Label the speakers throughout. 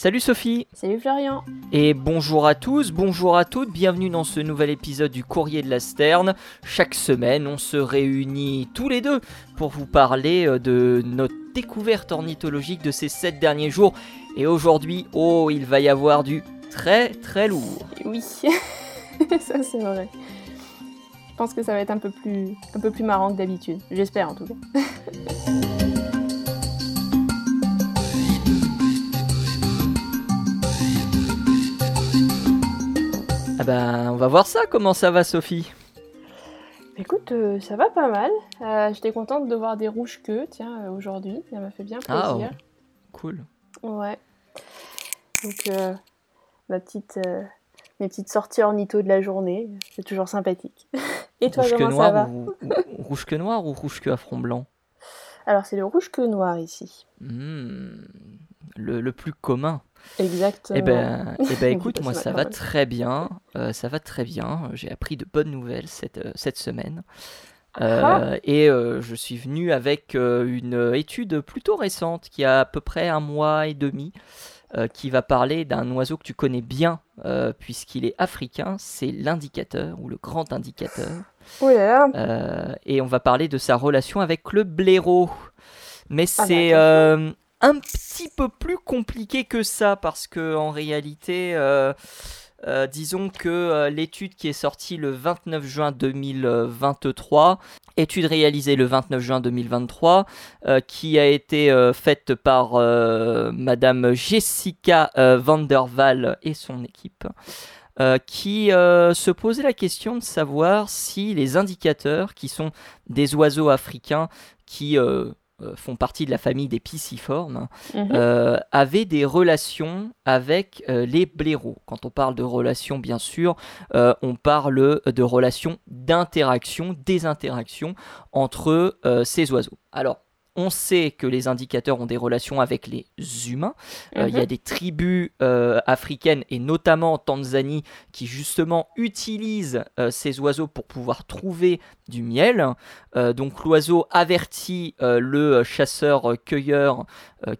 Speaker 1: Salut Sophie
Speaker 2: Salut Florian
Speaker 1: Et bonjour à tous, bonjour à toutes, bienvenue dans ce nouvel épisode du Courrier de la Sterne. Chaque semaine, on se réunit tous les deux pour vous parler euh, de notre découverte ornithologique de ces sept derniers jours. Et aujourd'hui, oh, il va y avoir du très très lourd.
Speaker 2: Oui, ça c'est vrai. Je pense que ça va être un peu plus, un peu plus marrant que d'habitude. J'espère en tout cas.
Speaker 1: ben, on va voir ça, comment ça va Sophie
Speaker 2: Écoute, euh, ça va pas mal. Euh, J'étais contente de voir des rouges queues, tiens, euh, aujourd'hui. Ça m'a fait bien
Speaker 1: Ah,
Speaker 2: plaisir.
Speaker 1: Cool.
Speaker 2: Ouais. Donc, ma petite, mes petites sorties ornitho de la journée, c'est toujours sympathique. Et toi,
Speaker 1: rouge que
Speaker 2: comment ça va
Speaker 1: noir ou, ou- rouge que noir ou rouge que à front blanc?
Speaker 2: Alors, c'est le rouge queue noir ici.
Speaker 1: Hmm, le, le plus commun.
Speaker 2: Exactement.
Speaker 1: Eh ben, eh ben
Speaker 2: Oui,
Speaker 1: écoute, moi ça va très bien, euh, ça va très bien. J'ai appris de bonnes nouvelles cette, euh, cette semaine.
Speaker 2: Ah.
Speaker 1: et euh, je suis venu avec une étude plutôt récente qui a à peu près un mois et demi, qui va parler d'un oiseau que tu connais bien puisqu'il est africain, c'est l'indicateur ou le grand indicateur.
Speaker 2: Oh là.
Speaker 1: Euh, et on va parler de sa relation avec le blaireau. Mais
Speaker 2: Ah bah,
Speaker 1: c'est euh, un petit peu plus compliqué que ça parce que en réalité, euh, euh, disons que euh, l'étude qui est sortie le 29 juin 2023, étude réalisée le 29 juin 2023, euh, qui a été faite par Madame Jessica van der Waal et son équipe qui se posait la question de savoir si les indicateurs, qui sont des oiseaux africains qui font partie de la famille des pisciformes,
Speaker 2: Mhm.
Speaker 1: euh, avaient des relations avec euh, les blaireaux. Quand on parle de relations, bien sûr, euh, on parle de relations d'interaction, des interactions entre euh, ces oiseaux. Alors, on sait que les indicateurs ont des relations avec les humains. Euh, Il y a
Speaker 2: Mhm.
Speaker 1: des tribus euh, africaines, et notamment en Tanzanie, qui justement utilisent euh, ces oiseaux pour pouvoir trouver du miel. Donc l'oiseau avertit le chasseur-cueilleur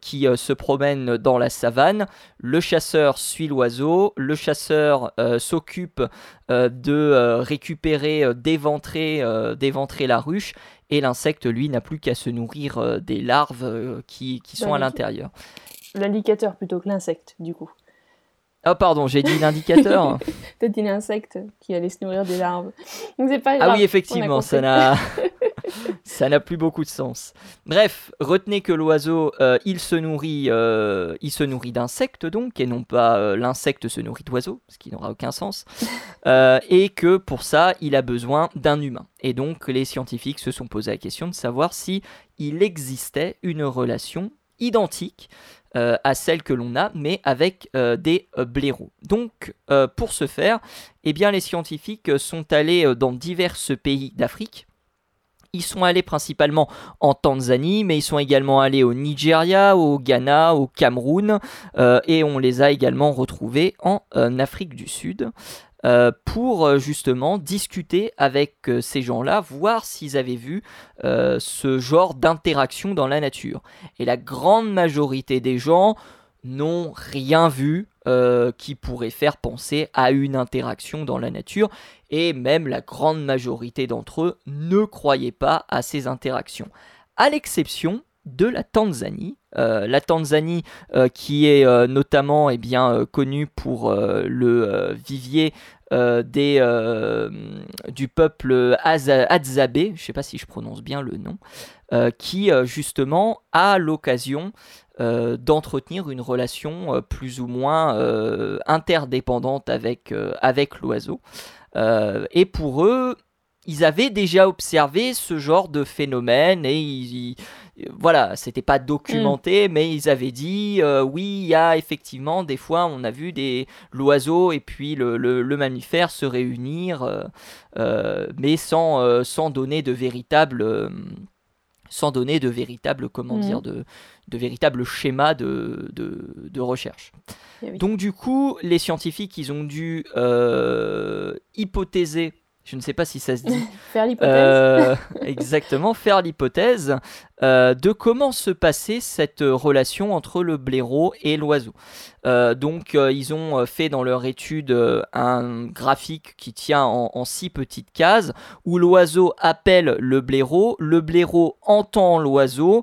Speaker 1: qui se promène dans la savane. Le chasseur suit l'oiseau. Le chasseur s'occupe de récupérer, d'éventrer, d'éventrer la ruche. Et l'insecte, lui, n'a plus qu'à se nourrir euh, des larves euh, qui, qui sont à l'intérieur.
Speaker 2: L'indicateur plutôt que l'insecte, du coup.
Speaker 1: Ah pardon, j'ai dit l'indicateur.
Speaker 2: T'as dit l'insecte qui allait se nourrir des larves. Donc c'est pas
Speaker 1: ah
Speaker 2: grave.
Speaker 1: oui, effectivement, ça n'a ça n'a plus beaucoup de sens. Bref, retenez que l'oiseau, euh, il se nourrit, euh, il se nourrit d'insectes donc, et non pas euh, l'insecte se nourrit d'oiseaux, ce qui n'aura aucun sens. Et que pour ça, il a besoin d'un humain. Et donc, les scientifiques se sont posé la question de savoir si il existait une relation identique euh, à celle que l'on a, mais avec euh, des euh, blaireaux. Donc, pour ce faire, eh bien, les scientifiques sont allés dans divers pays d'Afrique. Ils sont allés principalement en Tanzanie, mais ils sont également allés au Nigeria, au Ghana, au Cameroun, euh, et on les a également retrouvés en euh, Afrique du Sud. euh, pour justement discuter avec ces gens-là, voir s'ils avaient vu ce genre d'interaction dans la nature. Et la grande majorité des gens n'ont rien vu euh, qui pourrait faire penser à une interaction dans la nature, et même la grande majorité d'entre eux ne croyaient pas à ces interactions, à l'exception de la Tanzanie. Euh, la Tanzanie euh, qui est notamment eh bien, connue pour le vivier des, euh, du peuple Hadzabe, je ne sais pas si je prononce bien le nom, euh, qui euh, justement a l'occasion euh, d'entretenir une relation euh, plus ou moins euh, interdépendante avec, euh, avec l'oiseau. Euh, et pour eux, ils avaient déjà observé ce genre de phénomène et ils, ils- voilà, c'était pas documenté, mais ils avaient dit euh, oui, il y a effectivement des fois on a vu des l'oiseau et puis le, le- le mammifère se réunir, euh, euh, mais sans, sans donner de véritable euh, sans donner de véritable comment dire de, de véritable schéma de, de, de recherche.
Speaker 2: Eh oui.
Speaker 1: Donc du coup, les scientifiques, ils ont dû hypothéser, je ne sais pas si ça se dit,
Speaker 2: Faire l'hypothèse.
Speaker 1: euh, exactement, faire l'hypothèse de comment se passait cette relation entre le blaireau et l'oiseau. donc ils ont fait dans leur étude un graphique qui tient en, en, six petites cases où l'oiseau appelle le blaireau, le blaireau entend l'oiseau,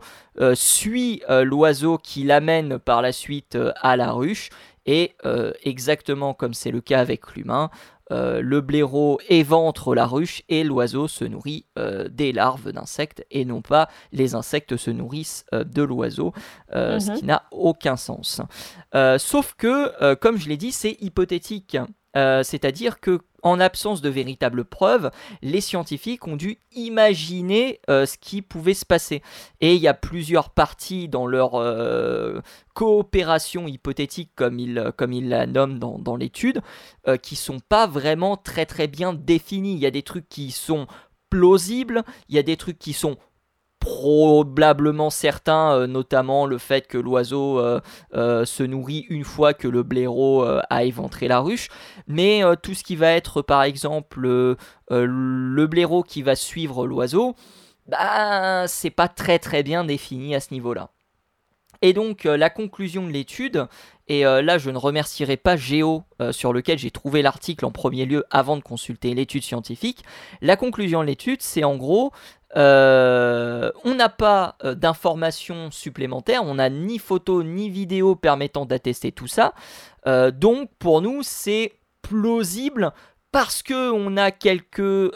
Speaker 1: suit l'oiseau qui l'amène par la suite à la ruche et exactement comme c'est le cas avec l'humain, euh, le blaireau éventre la ruche et l'oiseau se nourrit euh, des larves d'insectes et non pas les insectes se nourrissent euh, de l'oiseau, ce mhm. qui n'a aucun sens. sauf que, comme je l'ai dit, c'est hypothétique. C'est-à-dire que en absence de véritables preuves, les scientifiques ont dû imaginer euh, ce qui pouvait se passer. Et il y a plusieurs parties dans leur euh, coopération hypothétique, comme ils, comme la nomment dans, dans l'étude, euh, qui sont pas vraiment très très bien définies. Il y a des trucs qui sont plausibles, il y a des trucs qui sont probablement certains, euh, notamment le fait que l'oiseau euh, euh, se nourrit une fois que le blaireau a éventré la ruche, mais tout ce qui va être par exemple le blaireau qui va suivre l'oiseau, bah, c'est pas très très bien défini à ce niveau-là. Et donc la conclusion de l'étude, et là je ne remercierai pas Géo sur lequel j'ai trouvé l'article en premier lieu avant de consulter l'étude scientifique, la conclusion de l'étude c'est en gros euh, on n'a pas euh, d'informations supplémentaires, on n'a ni photo ni vidéo permettant d'attester tout ça. Euh, donc pour nous, c'est plausible parce que on a quelques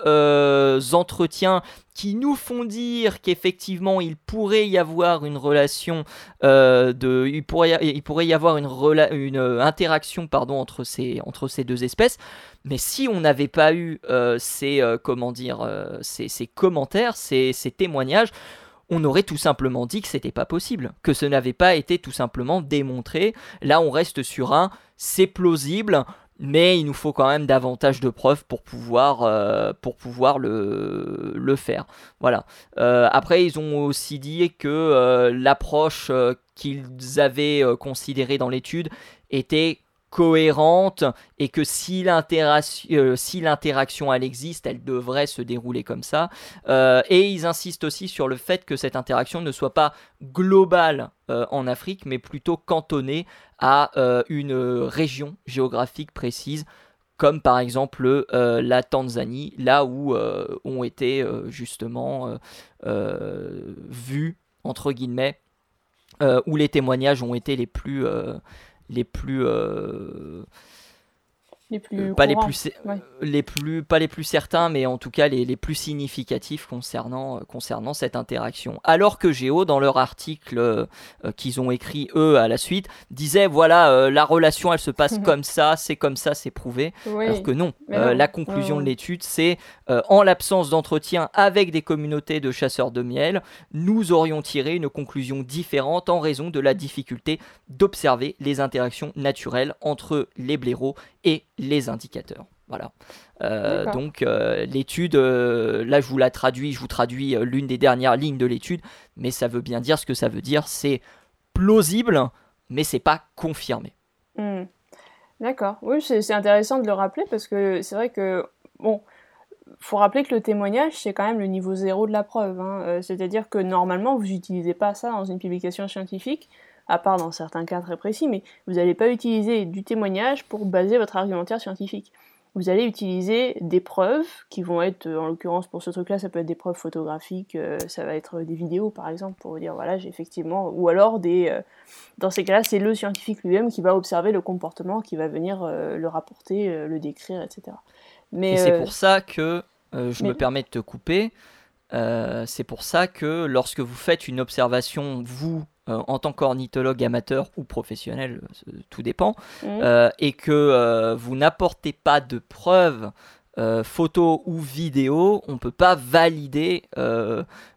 Speaker 1: entretiens qui nous font dire qu'effectivement il pourrait y avoir une relation de, il pourrait, y avoir une, une interaction entre ces, deux espèces. Mais si on n'avait pas eu euh, ces, euh, comment dire, euh, ces, commentaires, ces, témoignages, on aurait tout simplement dit que c'était pas possible, que ce n'avait pas été tout simplement démontré. Là, on reste sur un c'est plausible, mais il nous faut quand même davantage de preuves pour pouvoir, pour pouvoir le, le, faire. Voilà. après, ils ont aussi dit que l'approche qu'ils avaient considérée dans l'étude était cohérente et que si l'interaction, euh, si elle existe, elle devrait se dérouler comme ça. Euh, et ils insistent aussi sur le fait que cette interaction ne soit pas globale euh, en Afrique, mais plutôt cantonnée à une région géographique précise, comme par exemple la Tanzanie, là où ont été justement vus entre guillemets, où les témoignages ont été les plus les plus euh,
Speaker 2: les plus
Speaker 1: pas les plus les plus pas les plus certains mais en tout cas les, les plus significatifs concernant euh, concernant cette interaction. Alors que Géo dans leur article euh, qu'ils ont écrit eux à la suite disait voilà la relation elle se passe comme ça c'est comme ça c'est prouvé. Alors que non, la conclusion de l'étude c'est en l'absence d'entretien avec des communautés de chasseurs de miel nous aurions tiré une conclusion différente en raison de la difficulté d'observer les interactions naturelles entre les blaireaux et les indicateurs. Voilà. Euh, donc euh, l'étude, euh, là je vous la traduis, je vous traduis l'une des dernières lignes de l'étude, mais ça veut bien dire ce que ça veut dire. C'est plausible, mais c'est pas confirmé.
Speaker 2: Hmm. D'accord. Oui, c'est intéressant de le rappeler parce que c'est vrai que bon, faut rappeler que le témoignage c'est quand même le niveau zéro de la preuve. Hein. C'est-à-dire que normalement vous n'utilisez pas ça dans une publication scientifique à part dans certains cas très précis, mais vous n'allez pas utiliser du témoignage pour baser votre argumentaire scientifique. Vous allez utiliser des preuves qui vont être, en l'occurrence pour ce truc-là, ça peut être des preuves photographiques, euh, ça va être des vidéos par exemple pour vous dire voilà j'ai effectivement, ou alors des, euh, dans ces cas-là c'est le scientifique lui-même qui va observer le comportement, qui va venir euh, le rapporter, le décrire, etc.
Speaker 1: Mais c'est pour ça que je me permets de te couper. c'est pour ça que lorsque vous faites une observation, vous, euh, en tant qu'ornithologue amateur ou professionnel, euh, tout dépend, mmh. euh, et que vous n'apportez pas de preuves photo ou vidéo, on ne peut pas valider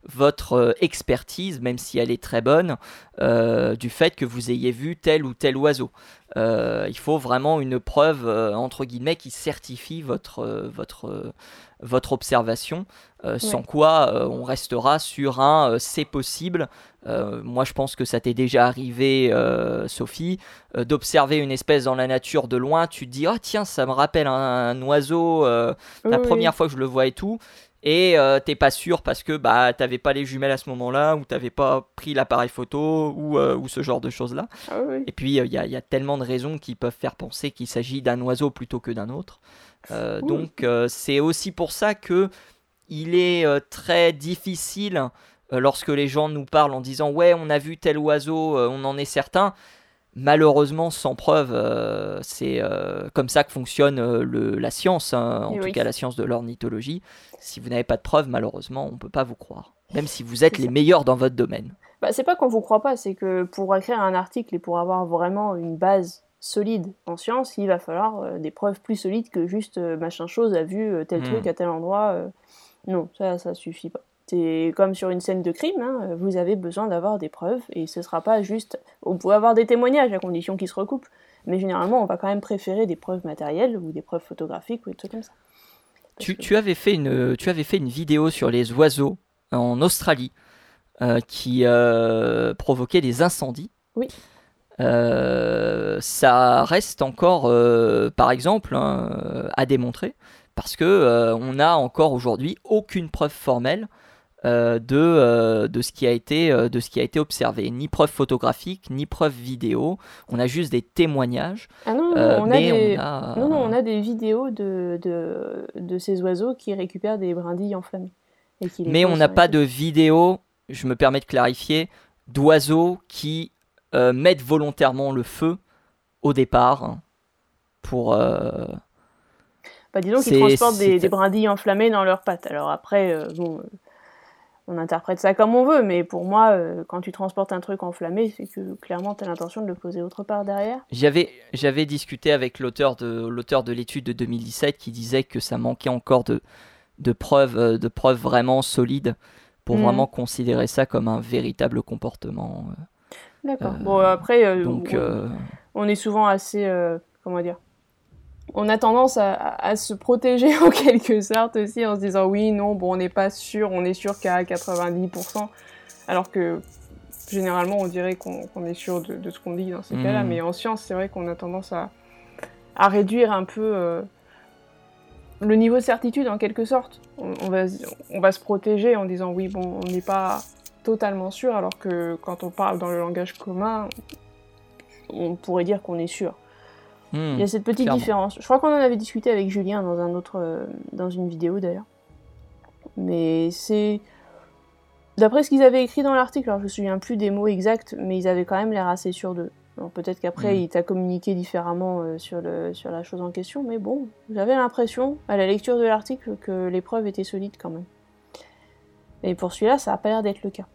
Speaker 1: votre expertise, même si elle est très bonne, du fait que vous ayez vu tel ou tel oiseau. il faut vraiment une preuve, entre guillemets, qui certifie votre, votre, votre observation, sans quoi on restera sur un c'est possible, euh, moi, je pense que ça t'est déjà arrivé, euh, Sophie, euh, d'observer une espèce dans la nature de loin. Tu te dis, oh tiens, ça me rappelle un, oiseau, la première fois que je le vois et tout. et euh, t'es pas sûr parce que bah t'avais pas les jumelles à ce moment-là ou t'avais pas pris l'appareil photo ou, euh, ou, ce genre de choses là.
Speaker 2: Ah oui.
Speaker 1: Et puis il y, y, a tellement de raisons qui peuvent faire penser qu'il s'agit d'un oiseau plutôt que d'un autre. donc c'est aussi pour ça que il est très difficile lorsque les gens nous parlent en disant ouais on a vu tel oiseau, on en est certain malheureusement sans preuve. Euh, c'est euh, comme ça que fonctionne euh, le, la science, hein, en tout cas la science de l'ornithologie. Si vous n'avez pas de preuves, malheureusement, on ne peut pas vous croire, même si vous êtes les meilleurs dans votre domaine.
Speaker 2: Bah, c'est pas qu'on vous croit pas, c'est que pour écrire un article et pour avoir vraiment une base solide en science, il va falloir des preuves plus solides que juste machin chose a vu tel hmm. truc à tel endroit. Non, ça, ça suffit pas. C'est comme sur une scène de crime, hein, vous avez besoin d'avoir des preuves et ce sera pas juste. Vous pouvez avoir des témoignages à condition qu'ils se recoupent, mais généralement on va quand même préférer des preuves matérielles ou des preuves photographiques ou des trucs comme ça.
Speaker 1: Tu, avais fait une, tu avais fait une vidéo sur les oiseaux en Australie euh, qui euh, provoquait des incendies.
Speaker 2: Oui.
Speaker 1: Euh, ça reste encore, par exemple, hein, à démontrer parce que on n'a encore aujourd'hui aucune preuve formelle euh, de, euh, de, ce qui a été, euh, de ce qui a été observé. Ni preuve photographique, ni preuve vidéo. On a juste des témoignages.
Speaker 2: Ah non, on, a des... non, non, on a des vidéos de, de, de, ces oiseaux qui récupèrent des brindilles enflammées.
Speaker 1: mais on n'a pas de vidéo, je me permets de clarifier, d'oiseaux qui mettent volontairement le feu au départ hein, pour...
Speaker 2: Bah, disons qu'ils transportent des, des, brindilles enflammées dans leurs pattes. Alors après, bon, on interprète ça comme on veut, mais pour moi, euh, quand tu transportes un truc enflammé, c'est que clairement tu as l'intention de le poser autre part derrière.
Speaker 1: J'avais, j'avais discuté avec l'auteur de, l'auteur de l'étude de 2017 qui disait que ça manquait encore de, de, preuves, euh, de preuves vraiment solides pour mm. vraiment considérer ça comme un véritable comportement. Euh,
Speaker 2: D'accord. bon, après, donc, on, est souvent assez. comment dire on a tendance à, se protéger en quelque sorte aussi en se disant oui, non, bon, on n'est pas sûr, on est sûr qu'à 90%, alors que généralement on dirait qu'on est sûr de, ce qu'on dit dans ces cas-là, hmm. mais en science, c'est vrai qu'on a tendance à, réduire un peu euh, le niveau de certitude en quelque sorte. On, va, on va se protéger en disant oui, bon, on n'est pas totalement sûr, alors que quand on parle dans le langage commun, on pourrait dire qu'on est sûr. Il y a cette petite différence. Je crois qu'on en avait discuté avec Julien dans, un autre, euh, dans une vidéo d'ailleurs. Mais c'est. D'après ce qu'ils avaient écrit dans l'article, alors je me souviens plus des mots exacts, mais ils avaient quand même l'air assez sûrs d'eux. peut-être qu'après, hmm. il t'a communiqué différemment euh, sur, le, sur la chose en question, mais bon, j'avais l'impression, à la lecture de l'article, que les preuves étaient solides quand même. Et pour celui-là, ça n'a pas l'air d'être le cas.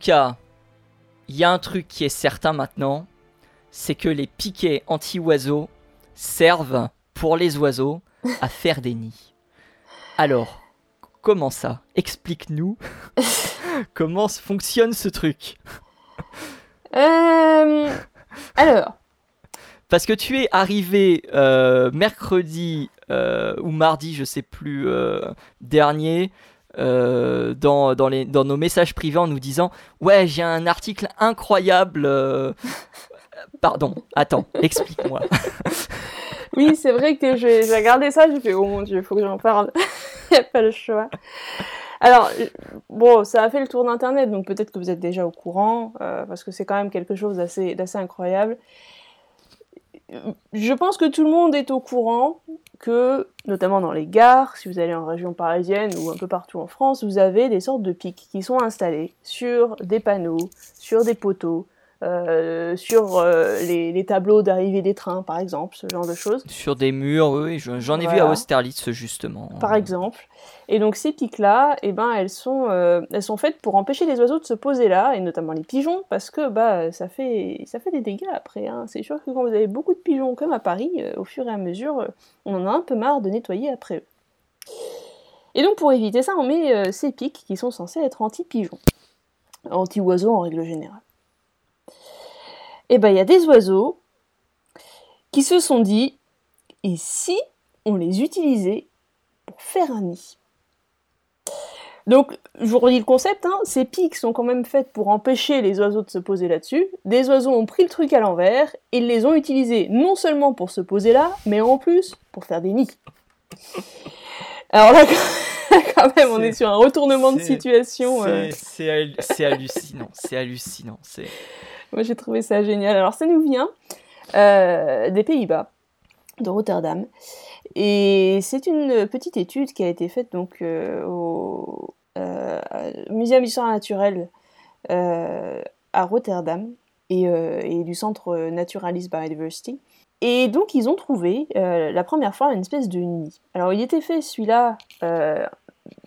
Speaker 1: Cas, il y a un truc qui est certain maintenant, c'est que les piquets anti-oiseaux servent pour les oiseaux à faire des nids. Alors, comment ça? Explique-nous comment fonctionne ce truc.
Speaker 2: Euh, alors.
Speaker 1: Parce que tu es arrivé euh, mercredi euh, ou mardi, je sais plus, dernier, euh, dans, dans, les, dans nos messages privés en nous disant Ouais, j'ai un article incroyable. Euh, pardon, attends, explique-moi.
Speaker 2: oui, c'est vrai que j'ai regardé ça, j'ai fait Oh mon dieu, il faut que j'en parle. Il n'y a pas le choix. Alors, bon, ça a fait le tour d'Internet, donc peut-être que vous êtes déjà au courant, euh, parce que c'est quand même quelque chose d'assez incroyable je pense que tout le monde est au courant que, notamment dans les gares, si vous allez en région parisienne ou un peu partout en France, vous avez des sortes de pics qui sont installés sur des panneaux, sur des poteaux, euh, sur euh, les, tableaux d'arrivée des trains, par exemple, ce genre de choses.
Speaker 1: Sur des murs, oui, j'en ai vu à Austerlitz, justement.
Speaker 2: Par exemple. Et donc ces pics-là, eh ben, elles, sont, euh, elles sont faites pour empêcher les oiseaux de se poser là, et notamment les pigeons, parce que bah, ça, fait, ça fait des dégâts après. Hein. C'est sûr que quand vous avez beaucoup de pigeons, comme à Paris, au fur et à mesure, on en a un peu marre de nettoyer après eux. Et donc pour éviter ça, on met ces pics qui sont censés être anti-pigeons, anti-oiseaux en règle générale eh ben, il y a des oiseaux qui se sont dit, et si on les utilisait pour faire un nid? Donc, je vous redis le concept, hein, ces pics sont quand même faites pour empêcher les oiseaux de se poser là-dessus. Des oiseaux ont pris le truc à l'envers et ils les ont utilisés non seulement pour se poser là, mais en plus pour faire des nids. Alors là, quand même, on est sur un retournement de situation.
Speaker 1: C'est euh. hallucinant, c'est hallucinant.
Speaker 2: Moi, j'ai trouvé ça génial. Alors, ça nous vient euh, des Pays-Bas, de Rotterdam. Et c'est une petite étude qui a été faite donc euh, au euh, Muséum d'histoire naturelle à Rotterdam et, du centre Naturalist Biodiversity. Et donc ils ont trouvé la première fois une espèce de nid. Alors il était fait celui-là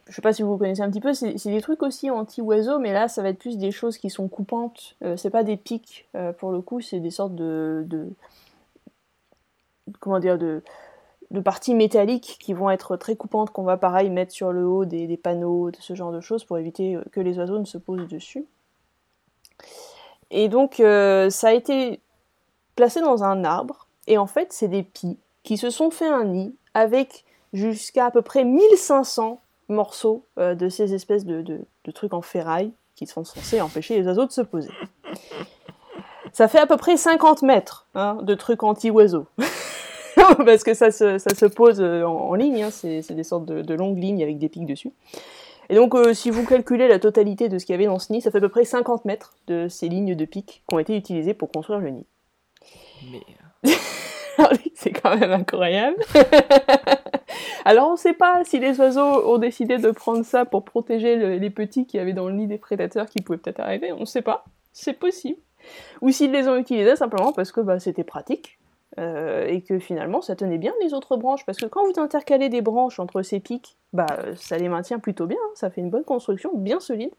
Speaker 2: je sais pas si vous connaissez un petit peu, c'est des trucs aussi anti-oiseaux, mais là, ça va être plus des choses qui sont coupantes. Euh, c'est pas des pics, euh, pour le coup, c'est des sortes de, comment dire, de, de, parties métalliques qui vont être très coupantes, qu'on va pareil mettre sur le haut des, panneaux, ce genre de choses, pour éviter euh, que les oiseaux ne se posent dessus. Et donc, ça a été placé dans un arbre, et en fait, c'est des pies qui se sont fait un nid avec jusqu'à à peu près 1500 morceaux euh, de ces espèces de, trucs en ferraille qui sont censés empêcher les oiseaux de se poser. Ça fait à peu près 50 mètres hein, de trucs anti-oiseaux. Parce que ça se, pose euh, en, ligne, hein. c'est des sortes de, longues lignes avec des pics dessus. Et donc, euh, si vous calculez la totalité de ce qu'il y avait dans ce nid, ça fait à peu près 50 mètres de ces lignes de pics qui ont été utilisées pour construire le nid. Mais... c'est quand même incroyable. Alors on ne sait pas si les oiseaux ont décidé de prendre ça pour protéger les petits qui avaient dans le nid des prédateurs qui pouvaient peut-être arriver, on ne sait pas, c'est possible. Ou s'ils les ont utilisés simplement parce que bah, c'était pratique. Euh, et que finalement ça tenait bien les autres branches parce que quand vous intercalez des branches entre ces pics, bah ça les maintient plutôt bien, hein. ça fait une bonne construction, bien solide.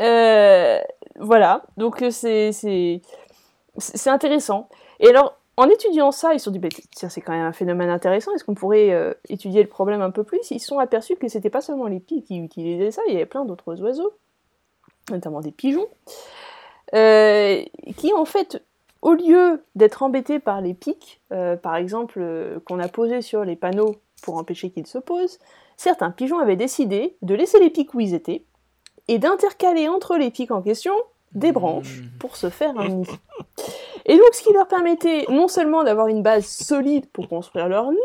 Speaker 2: Euh, voilà, donc c'est c'est intéressant. Et alors, en étudiant ça, ils se sont dit, bah, c'est quand même un phénomène intéressant, est-ce qu'on pourrait euh, étudier le problème un peu plus? Ils se sont aperçus que c'était pas seulement les pies qui utilisaient ça, il y avait plein d'autres oiseaux, notamment des pigeons, euh, qui en fait, au lieu d'être embêtés par les pics, euh, par exemple, qu'on a posés sur les panneaux pour empêcher qu'ils se posent, certains pigeons avaient décidé de laisser les pics où ils étaient et d'intercaler entre les pics en question des branches pour se faire un nid. Et donc, ce qui leur permettait non seulement d'avoir une base solide pour construire leur nid,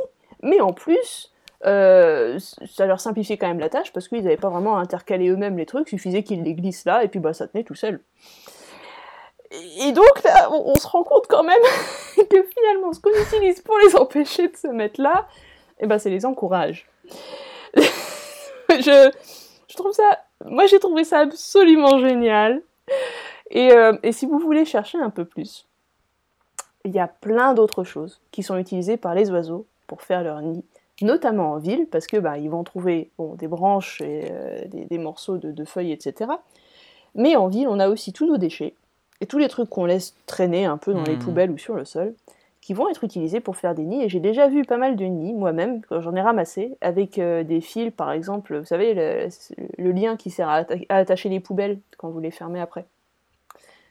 Speaker 2: mais en plus, euh, ça leur simplifiait quand même la tâche parce qu'ils n'avaient pas vraiment à intercaler eux-mêmes les trucs, suffisait qu'ils les glissent là et puis bah, ça tenait tout seul. Et donc là, on, se rend compte quand même que finalement, ce qu'on utilise pour les empêcher de se mettre là, eh ben, c'est les encourage. je, je trouve ça, moi j'ai trouvé ça absolument génial. Et, euh, et, si vous voulez chercher un peu plus, il y a plein d'autres choses qui sont utilisées par les oiseaux pour faire leur nid, notamment en ville, parce que bah, ils vont trouver des branches et euh, des, morceaux de, feuilles, etc. Mais en ville, on a aussi tous nos déchets et tous les trucs qu'on laisse traîner un peu dans les hmm. poubelles ou sur le sol, qui vont être utilisés pour faire des nids. Et j'ai déjà vu pas mal de nids moi-même, quand j'en ai ramassé, avec euh, des fils, par exemple, vous savez, le, lien qui sert à attacher les poubelles quand vous les fermez après.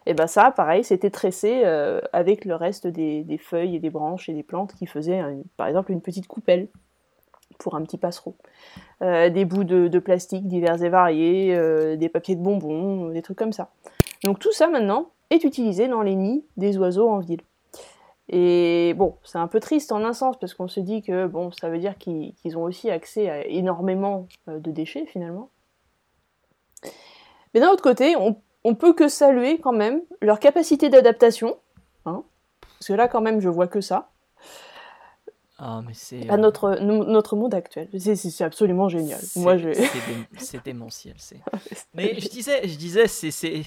Speaker 2: Et ben ça, pareil, c'était tressé euh, avec le reste des, feuilles et des branches et des plantes qui faisaient, par exemple, une petite coupelle pour un petit passereau. Euh, des bouts de, plastique divers et variés, euh, des papiers de bonbons, des trucs comme ça. Donc tout ça maintenant est utilisé dans les nids des oiseaux en ville. Et bon, c'est un peu triste en un sens parce qu'on se dit que bon, ça veut dire qu'ils ont aussi accès à énormément de déchets finalement. Mais d'un autre côté, on on peut que saluer quand même leur capacité d'adaptation. Hein, parce que là, quand même, je vois que ça.
Speaker 1: Ah, mais c'est.
Speaker 2: À notre, notre monde actuel. C'est absolument génial. Moi,
Speaker 1: C'est démentiel. mais je disais, je disais c'est.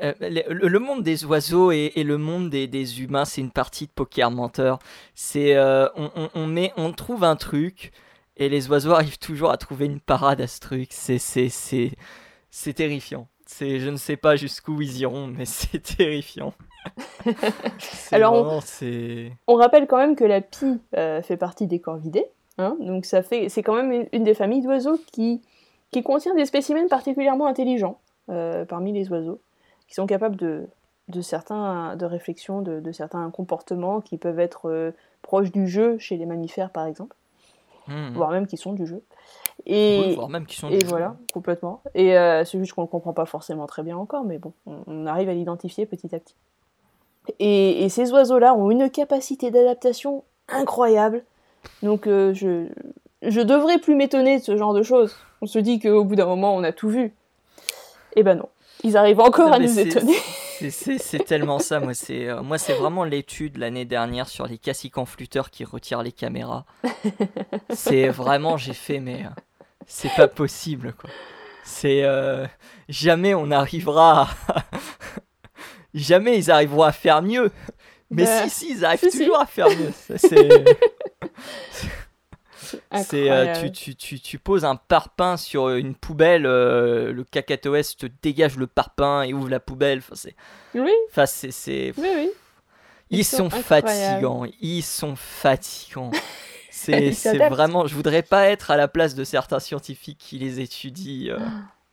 Speaker 1: le, monde des oiseaux et, le monde des, des humains, c'est une partie de poker menteur. C'est on, on, on, met, on trouve un truc et les oiseaux arrivent toujours à trouver une parade à ce truc. C'est c'est terrifiant. C'est, je ne sais pas jusqu'où ils iront, mais c'est terrifiant.
Speaker 2: Alors, on, rappelle quand même que la pie euh, fait partie des corvidés. Hein, donc, ça fait, c'est quand même une, des familles d'oiseaux qui, qui contient des spécimens particulièrement intelligents euh, parmi les oiseaux, qui sont capables de, de certains de réflexion, de, certains comportements qui peuvent être euh, proches du jeu chez les mammifères, par exemple, mmh. voire même qui sont du jeu.
Speaker 1: Et, même qui sont
Speaker 2: et voilà, complètement. Et euh, c'est juste qu'on ne comprend pas forcément très bien encore, mais bon, on, arrive à l'identifier petit à petit. Et, ces oiseaux-là ont une capacité d'adaptation incroyable. Donc euh, je, je devrais plus m'étonner de ce genre de choses. On se dit qu'au bout d'un moment, on a tout vu. Eh ben non, ils arrivent encore à nous étonner.
Speaker 1: C'est tellement ça, moi c'est euh, moi c'est vraiment l'étude l'année dernière sur les cassicans flûteurs qui retirent les caméras. c'est vraiment j'ai fait mais c'est pas possible quoi. C'est euh, jamais on arrivera à... jamais ils arriveront à faire mieux. Mais bah, si si ils arrivent toujours à faire mieux. C'est euh, tu, tu, tu, tu, poses un parpaing sur une poubelle, euh, le cacatoès te dégage le parpaing et ouvre la poubelle. Enfin, c'est.
Speaker 2: Oui.
Speaker 1: Enfin, c'est.
Speaker 2: Oui, oui.
Speaker 1: Ils, sont, fatigants. Ils sont fatigants. C'est vraiment. Je voudrais pas être à la place de certains scientifiques qui les étudient. Euh.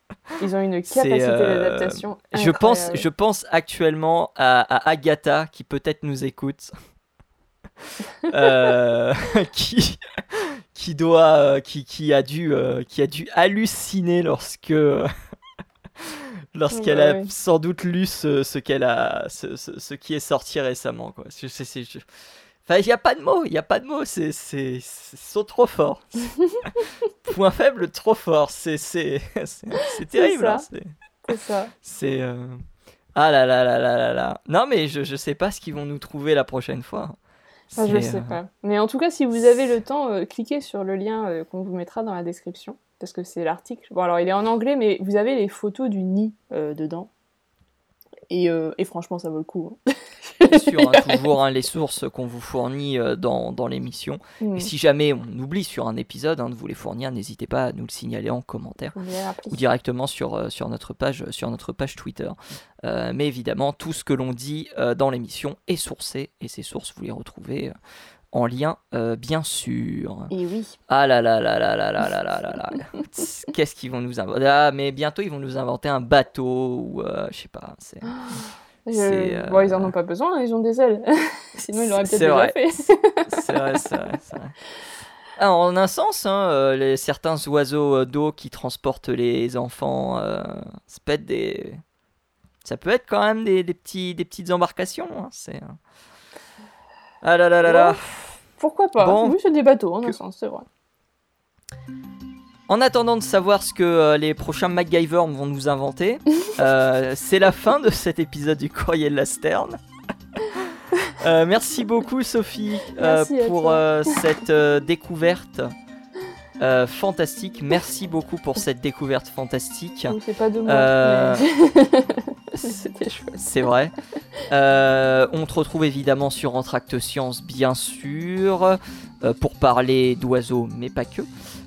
Speaker 2: Ils ont une capacité d'adaptation.
Speaker 1: Je pense, je pense actuellement à, à Agatha qui peut-être nous écoute. qui, qui doit, euh, qui, qui, a dû, euh, qui a dû halluciner lorsque, lorsqu'elle a sans doute lu ce, ce qu'elle a, ce, ce, qui est sorti récemment. Quoi. Je, Enfin, il n'y a pas de mots, il n'y a pas de mots, c'est, c'est, sont trop forts. Point faible, trop fort, c'est, c'est, c'est, terrible. Hein,
Speaker 2: c'est ça.
Speaker 1: C'est. Euh, ah là là là là là là. Non, mais je, je sais pas ce qu'ils vont nous trouver la prochaine fois.
Speaker 2: Ah, je sais euh, pas. Mais en tout cas, si vous avez le temps, euh, cliquez sur le lien euh, qu'on vous mettra dans la description. Parce que c'est l'article. Bon, alors il est en anglais, mais vous avez les photos du nid dedans. Et, et, franchement, ça vaut le coup.
Speaker 1: Hein. Bien sûr, hein, toujours hein, les sources qu'on vous fournit dans, dans l'émission. Mm. Et si jamais on oublie sur un épisode de vous les fournir, n'hésitez pas à nous le signaler en commentaire ou directement sur, sur, notre page, sur notre page Twitter. Euh, mais évidemment, tout ce que l'on dit euh, dans l'émission est sourcé, et ces sources, vous les retrouvez euh, en lien, bien sûr.
Speaker 2: Et oui.
Speaker 1: Ah là là là là là là là là là là. Qu'est-ce qu'ils vont nous inventer Ah, mais bientôt, ils vont nous inventer un bateau, ou je sais pas, c'est...
Speaker 2: Bon, ils en ont pas besoin, hein, ils ont des ailes. Sinon, ils l'auraient peut-être déjà fait.
Speaker 1: c'est vrai, c'est vrai, vrai. Ah, en un sens, hein, les, certains oiseaux d'eau qui transportent les enfants, ça peut être des, ça peut être quand même des, petits, des petites embarcations. Hein, c'est... Ah là là là là.
Speaker 2: Pourquoi pas bon, Oui, c'est des bateaux, en un sens, c'est vrai.
Speaker 1: En attendant de savoir ce que euh, les prochains MacGyver vont nous inventer, euh, c'est la fin de cet épisode du Courrier de la Sterne. Euh, merci beaucoup Sophie pour cette découverte fantastique. Merci beaucoup pour cette découverte fantastique.
Speaker 2: C'est pas de moi. Euh,
Speaker 1: c'est vrai. On te retrouve évidemment sur Entracte Science, bien sûr, pour parler d'oiseaux, mais pas que.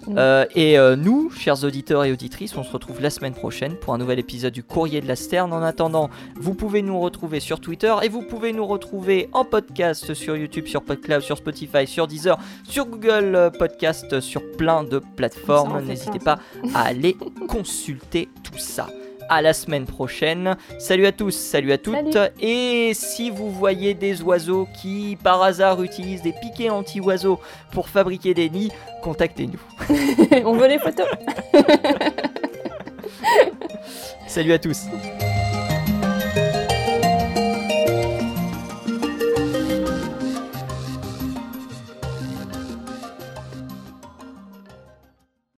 Speaker 1: Euh, et euh, nous, chers auditeurs et auditrices, on se retrouve la semaine prochaine pour un nouvel épisode du Courrier de la Sterne. En attendant, vous pouvez nous retrouver sur Twitter et vous pouvez nous retrouver en podcast sur YouTube, sur PodCloud, sur Spotify, sur Deezer, sur Google Podcast, sur plein de plateformes. N'hésitez pas à aller consulter tout ça à la semaine prochaine. Salut à tous, salut à toutes. Et si vous voyez des oiseaux qui par hasard utilisent des piquets anti-oiseaux pour fabriquer des nids, contactez-nous.
Speaker 2: On veut les photos.
Speaker 1: salut à tous.